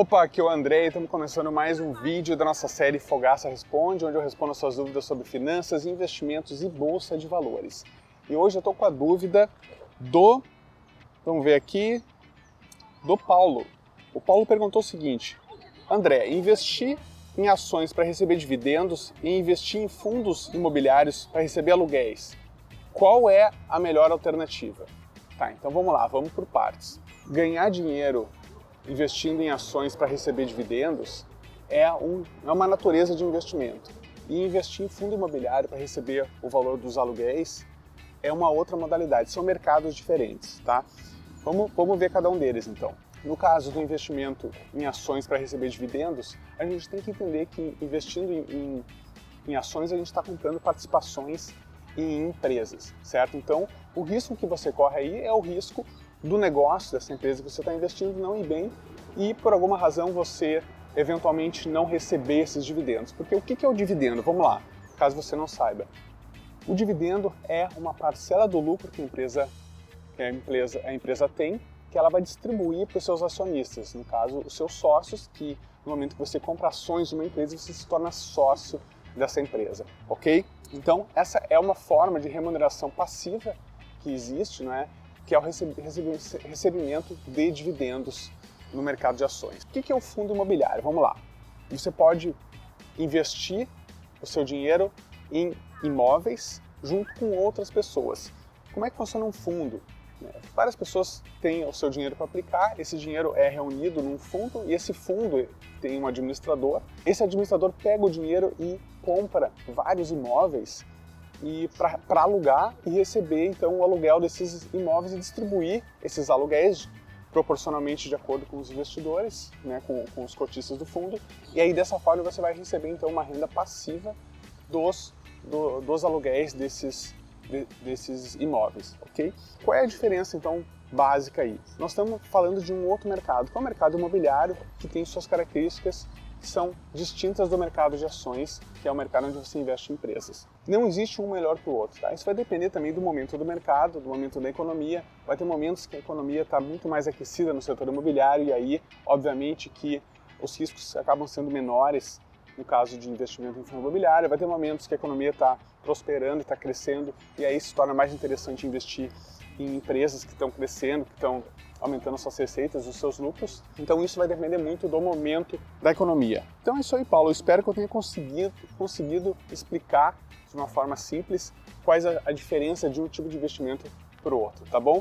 Opa, aqui é o André e estamos começando mais um vídeo da nossa série Fogaça Responde, onde eu respondo suas dúvidas sobre finanças, investimentos e bolsa de valores. E hoje eu estou com a dúvida do, vamos ver aqui, do Paulo. O Paulo perguntou o seguinte: André, investir em ações para receber dividendos e investir em fundos imobiliários para receber aluguéis, qual é a melhor alternativa? Tá, então vamos lá, vamos por partes. Ganhar dinheiro investindo em ações para receber dividendos é, um, é uma natureza de investimento. E investir em fundo imobiliário para receber o valor dos aluguéis é uma outra modalidade, são mercados diferentes, tá? Vamos, vamos ver cada um deles então. No caso do investimento em ações para receber dividendos, a gente tem que entender que investindo em, em, em ações a gente está comprando participações em empresas, certo? Então, o risco que você corre aí é o risco do negócio dessa empresa que você está investindo não ir bem e por alguma razão você eventualmente não receber esses dividendos. Porque o que é o dividendo? Vamos lá, caso você não saiba. O dividendo é uma parcela do lucro que a empresa, que a empresa, a empresa tem, que ela vai distribuir para os seus acionistas, no caso, os seus sócios, que no momento que você compra ações de uma empresa, você se torna sócio dessa empresa, ok? Então, essa é uma forma de remuneração passiva que existe, não é? Que é o recebimento de dividendos no mercado de ações. O que é o fundo imobiliário? Vamos lá. Você pode investir o seu dinheiro em imóveis junto com outras pessoas. Como é que funciona um fundo? Várias pessoas têm o seu dinheiro para aplicar, esse dinheiro é reunido num fundo e esse fundo tem um administrador. Esse administrador pega o dinheiro e compra vários imóveis e para alugar e receber então o aluguel desses imóveis e distribuir esses aluguéis proporcionalmente de acordo com os investidores, né, com, com os cotistas do fundo, e aí dessa forma você vai receber então uma renda passiva dos, do, dos aluguéis desses, de, desses imóveis, ok? Qual é a diferença então básica aí? Nós estamos falando de um outro mercado, que é o mercado imobiliário, que tem suas características que são distintas do mercado de ações, que é o mercado onde você investe em empresas. Não existe um melhor que o outro, tá? Isso vai depender também do momento do mercado, do momento da economia. Vai ter momentos que a economia está muito mais aquecida no setor imobiliário e aí, obviamente, que os riscos acabam sendo menores no caso de investimento em fundo imobiliário. Vai ter momentos que a economia está prosperando, está crescendo e aí se torna mais interessante investir em empresas que estão crescendo, que estão aumentando suas receitas, os seus lucros. Então isso vai depender muito do momento da economia. Então é isso aí, Paulo. Eu espero que eu tenha conseguido, conseguido explicar de uma forma simples quais a, a diferença de um tipo de investimento para o outro, tá bom?